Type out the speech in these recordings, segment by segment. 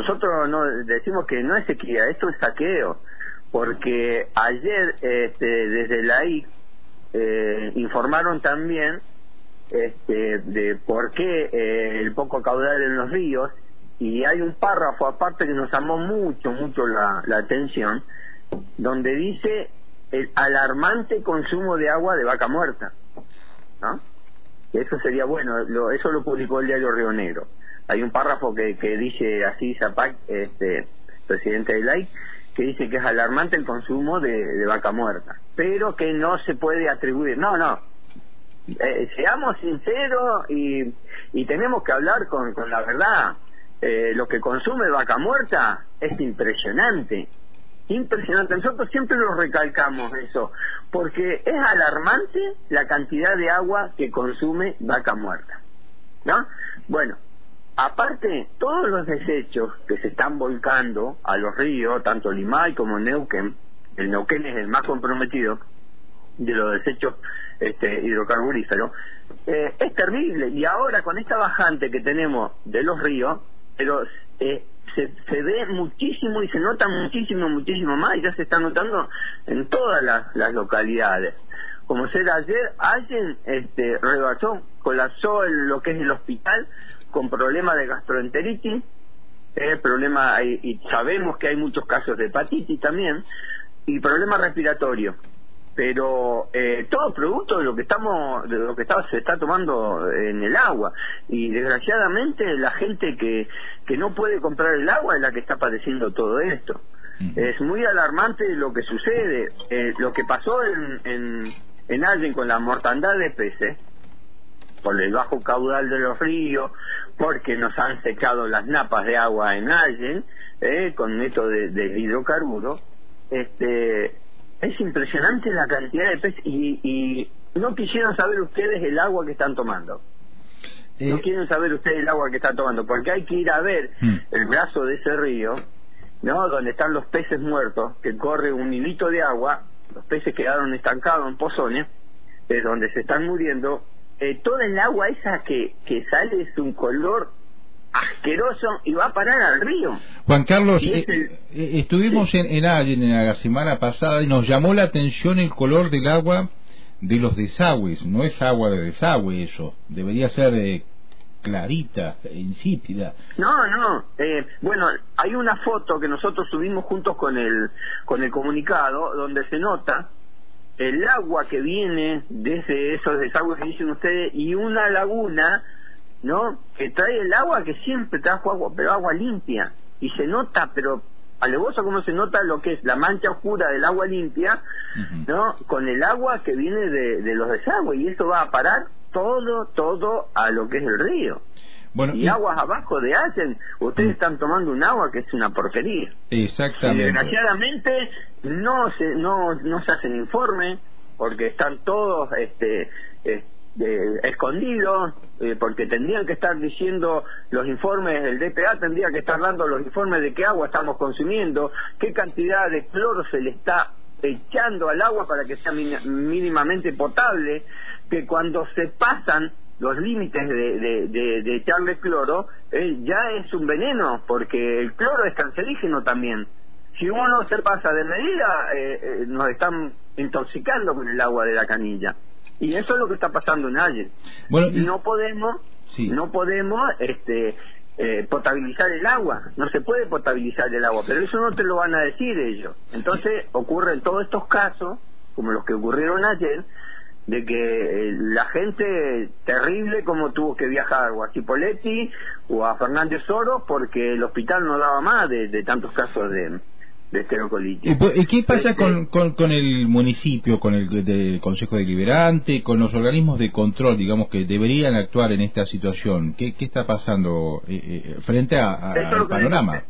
nosotros no decimos que no es sequía, esto es saqueo, porque ayer este, desde la I eh, informaron también este, de por qué eh, el poco caudal en los ríos y hay un párrafo aparte que nos llamó mucho, mucho la, la atención, donde dice el alarmante consumo de agua de vaca muerta, ¿no? Eso sería bueno, lo, eso lo publicó el diario Río Negro. Hay un párrafo que, dice así Zapac, este, presidente de LAI, que dice que es alarmante el consumo de, vaca muerta, pero que no se puede atribuir. No, no. Eh, seamos sinceros y, y tenemos que hablar con, con la verdad. Eh, lo que consume vaca muerta es impresionante impresionante. Nosotros siempre lo recalcamos eso, porque es alarmante la cantidad de agua que consume vaca muerta. ¿No? Bueno, aparte, todos los desechos que se están volcando a los ríos, tanto Limay como Neuquén, el Neuquén es el más comprometido de los desechos este, hidrocarburíferos, eh, es terrible. Y ahora con esta bajante que tenemos de los ríos, pero eh, se, se ve muchísimo y se nota muchísimo, muchísimo más y ya se está notando en todas las, localidades. Como ser ayer, alguien este, rebasó, colapsó lo que es el hospital con problemas de gastroenteritis, eh, problema, y sabemos que hay muchos casos de hepatitis también, y problemas respiratorios pero eh, todo producto de lo que estamos de lo que está, se está tomando en el agua. Y desgraciadamente la gente que que no puede comprar el agua es la que está padeciendo todo esto. Es muy alarmante lo que sucede. Eh, lo que pasó en en, en Allen con la mortandad de peces por el bajo caudal de los ríos porque nos han secado las napas de agua en Allen eh, con método de, de hidrocarburos este es impresionante la cantidad de peces y, y no quisieron saber ustedes el agua que están tomando. No eh, quieren saber ustedes el agua que están tomando, porque hay que ir a ver hmm. el brazo de ese río, ¿no? Donde están los peces muertos, que corre un hilito de agua, los peces quedaron estancados en pozones, es donde se están muriendo. Eh, toda el agua esa que, que sale es un color asqueroso y va a parar al río. Juan Carlos, eh, eh, estuvimos en, en en la semana pasada y nos llamó la atención el color del agua de los desagües. No es agua de desagüe eso, debería ser eh, clarita, insípida. No, no. bueno, hay una foto que nosotros subimos juntos con el con el comunicado donde se nota el agua que viene desde esos desagües que dicen ustedes y una laguna ¿no? Que trae el agua que siempre trajo agua, pero agua limpia. Y se nota, pero alevoso como se nota lo que es la mancha oscura del agua limpia, ¿no? Con el agua que viene de, de, los desagües y eso va a parar todo, todo a lo que es el río. Bueno, y, aguas abajo de Allen, ustedes mm. están tomando un agua que es una porquería. Exactamente. desgraciadamente no se, no, no se hacen informes porque están todos este, este escondidos, eh, porque tendrían que estar diciendo los informes, el DPA tendría que estar dando los informes de qué agua estamos consumiendo, qué cantidad de cloro se le está echando al agua para que sea mínimamente potable, que cuando se pasan los límites de, de, echarle cloro, eh, ya es un veneno, porque el cloro es cancerígeno también. Si uno se pasa de medida, eh, nos están intoxicando con el agua de la canilla. Y eso es lo que está pasando en Allen. Bueno, y... no podemos, no podemos este, eh, potabilizar el agua. No se puede potabilizar el agua, pero eso no te lo van a decir ellos. Entonces ocurren todos estos casos, como los que ocurrieron ayer, de que eh, la gente terrible como tuvo que viajar o a Cipoletti o a Fernández Oro porque el hospital no daba más de tantos casos de, de esterocolitis. ¿Y qué pasa con, con, el municipio, con el Consejo Deliberante, con los organismos de control, digamos, que deberían actuar en esta situación? ¿Qué, qué está pasando eh, eh, frente a, al panorama?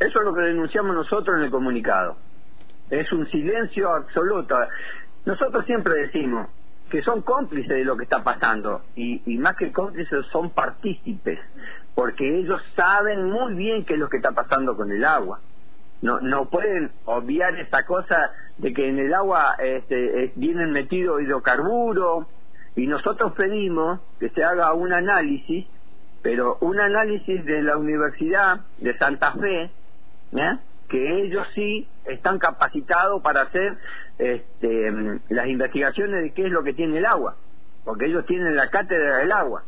Eso es lo que denunciamos nosotros en el comunicado. Es un silencio absoluto. Nosotros siempre decimos que son cómplices de lo que está pasando y, más que cómplices son partícipes, porque ellos saben muy bien qué es lo que está pasando con el agua. No, no pueden obviar esta cosa de que en el agua este, vienen metidos hidrocarburos y nosotros pedimos que se haga un análisis pero un análisis de la Universidad de Santa Fe, que ellos sí están capacitados para hacer este, las investigaciones de qué es lo que tiene el agua, porque ellos tienen la cátedra del agua.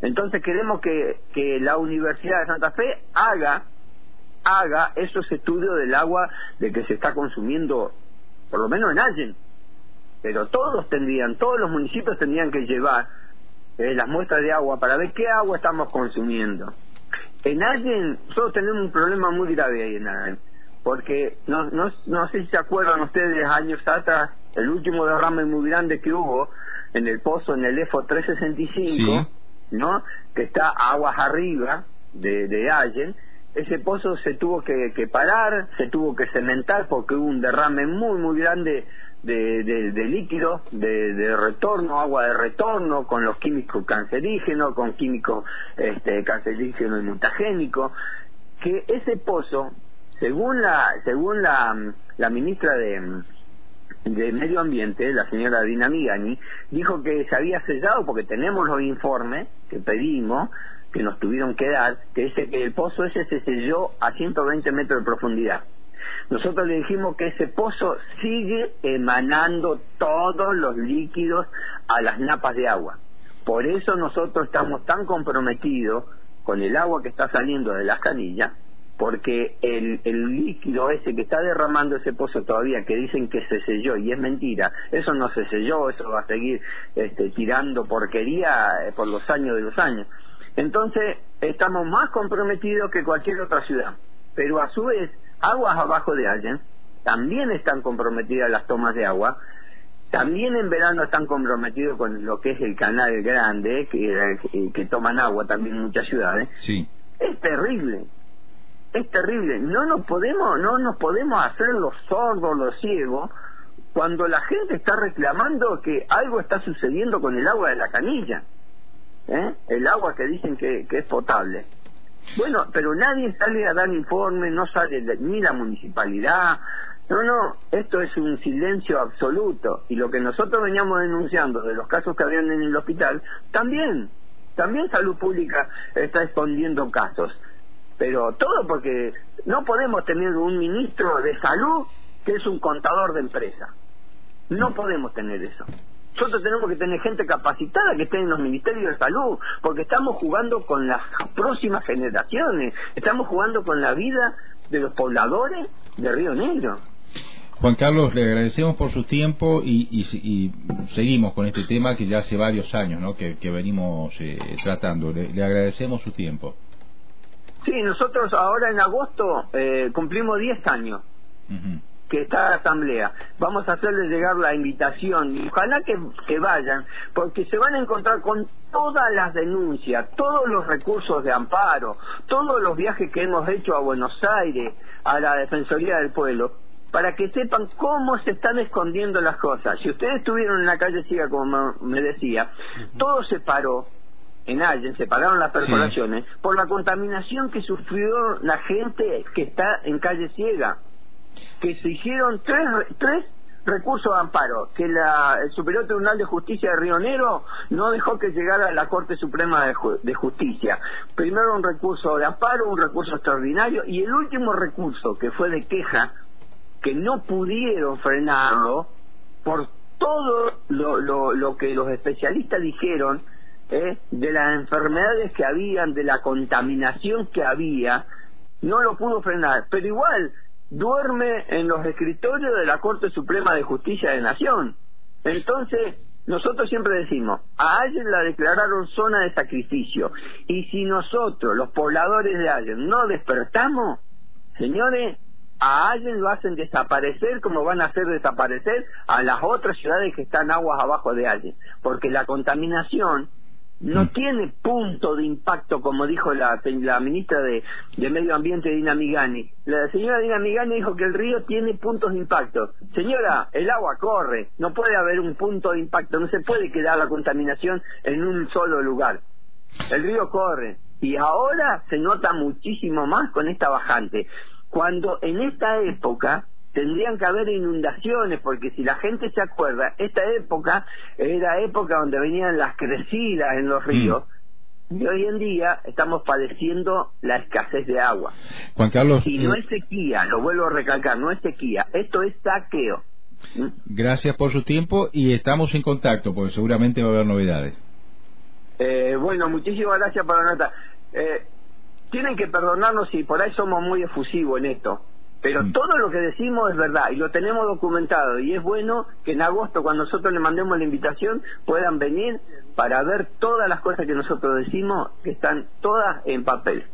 Entonces queremos que, la Universidad de Santa Fe haga haga esos estudios del agua de que se está consumiendo, por lo menos en Allen. Pero todos tendrían, todos los municipios tendrían que llevar eh, las muestras de agua para ver qué agua estamos consumiendo. En Allen, nosotros tenemos un problema muy grave ahí en Allen, porque no, no, no sé si se acuerdan ustedes años atrás, el último derrame muy grande que hubo en el pozo, en el EFO 365, ¿no? Que está aguas arriba de, de Allen, ese pozo se tuvo que, parar, se tuvo que cementar porque hubo un derrame muy, muy grande de, de, líquido, de, retorno, agua de retorno, con los químicos cancerígenos, con químicos este, cancerígenos y mutagénicos, que ese pozo, según la, según la, la ministra de, de Medio Ambiente, la señora Dina Migani, dijo que se había sellado porque tenemos los informes que pedimos, que nos tuvieron que dar, que dice que el pozo ese se selló a 120 metros de profundidad. Nosotros le dijimos que ese pozo sigue emanando todos los líquidos a las napas de agua. Por eso nosotros estamos tan comprometidos con el agua que está saliendo de las canillas, porque el, el, líquido ese que está derramando ese pozo todavía, que dicen que se selló y es mentira, eso no se selló, eso va a seguir este, tirando porquería eh, por los años de los años. Entonces, estamos más comprometidos que cualquier otra ciudad. Pero a su vez, aguas abajo de Allen también están comprometidas las tomas de agua. También en verano están comprometidos con lo que es el canal grande, que, que toman agua también en muchas ciudades. Sí. Es terrible. Es terrible. No nos podemos, no nos podemos hacer los sordos, los ciegos, cuando la gente está reclamando que algo está sucediendo con el agua de la canilla. ¿eh? el agua que dicen que, es potable. Bueno, pero nadie sale a dar informe, no sale ni la municipalidad. No, no, esto es un silencio absoluto. Y lo que nosotros veníamos denunciando de los casos que habían en el hospital, también, también Salud Pública está escondiendo casos. Pero todo porque no podemos tener un ministro de salud que es un contador de empresa. No podemos tener eso. Nosotros tenemos que tener gente capacitada que esté en los ministerios de salud, porque estamos jugando con las próximas generaciones, estamos jugando con la vida de los pobladores de Río Negro. Juan Carlos, le agradecemos por su tiempo y, seguimos con este tema que ya hace varios años ¿no? que, venimos eh, tratando. Le, agradecemos su tiempo. Sí, nosotros ahora en agosto eh, cumplimos 10 años que está la asamblea. Vamos a hacerles llegar la invitación y ojalá que, que vayan, porque se van a encontrar con todas las denuncias, todos los recursos de amparo, todos los viajes que hemos hecho a Buenos Aires, a la Defensoría del Pueblo, para que sepan cómo se están escondiendo las cosas. Si ustedes estuvieron en la calle Ciega, como me decía, todo se paró, en Allen se pararon las perforaciones por la contaminación que sufrió la gente que está en calle Ciega que se hicieron tres, tres recursos de amparo, que la, el Superior Tribunal de Justicia de Río Negro no dejó que llegara a la Corte Suprema de, de, Justicia. Primero un recurso de amparo, un recurso extraordinario, y el último recurso, que fue de queja, que no pudieron frenarlo por todo lo, lo, lo que los especialistas dijeron ¿eh? de las enfermedades que habían, de la contaminación que había, no lo pudo frenar. Pero igual, duerme en los escritorios de la Corte Suprema de Justicia de Nación. Entonces, nosotros siempre decimos, a Allen la declararon zona de sacrificio, y si nosotros, los pobladores de Allen, no despertamos, señores, a Allen lo hacen desaparecer como van a hacer desaparecer a las otras ciudades que están aguas abajo de Allen, porque la contaminación no mm. tiene punto de impacto, como dijo la, la ministra de, Medio Ambiente, Dina Migani. La señora Dina Migani dijo que el río tiene puntos de impacto. Señora, el agua corre, no puede haber un punto de impacto, no se puede quedar la contaminación en un solo lugar. El río corre y ahora se nota muchísimo más con esta bajante. Cuando en esta época tendrían que haber inundaciones, porque si la gente se acuerda, esta época era época donde venían las crecidas en los mm. ríos, Y hoy en día estamos padeciendo la escasez de agua. Juan Carlos. Y no es sequía, lo vuelvo a recalcar, no es sequía, esto es saqueo. ¿Mm? Gracias por su tiempo y estamos en contacto, porque seguramente va a haber novedades. Eh, bueno, muchísimas gracias nota. Eh, tienen que perdonarnos si por ahí somos muy efusivos en esto. Pero mm. todo lo que decimos es verdad y lo tenemos documentado y es bueno que en agosto cuando nosotros le mandemos la invitación puedan venir para ver todas las cosas que nosotros decimos que están todas en papel.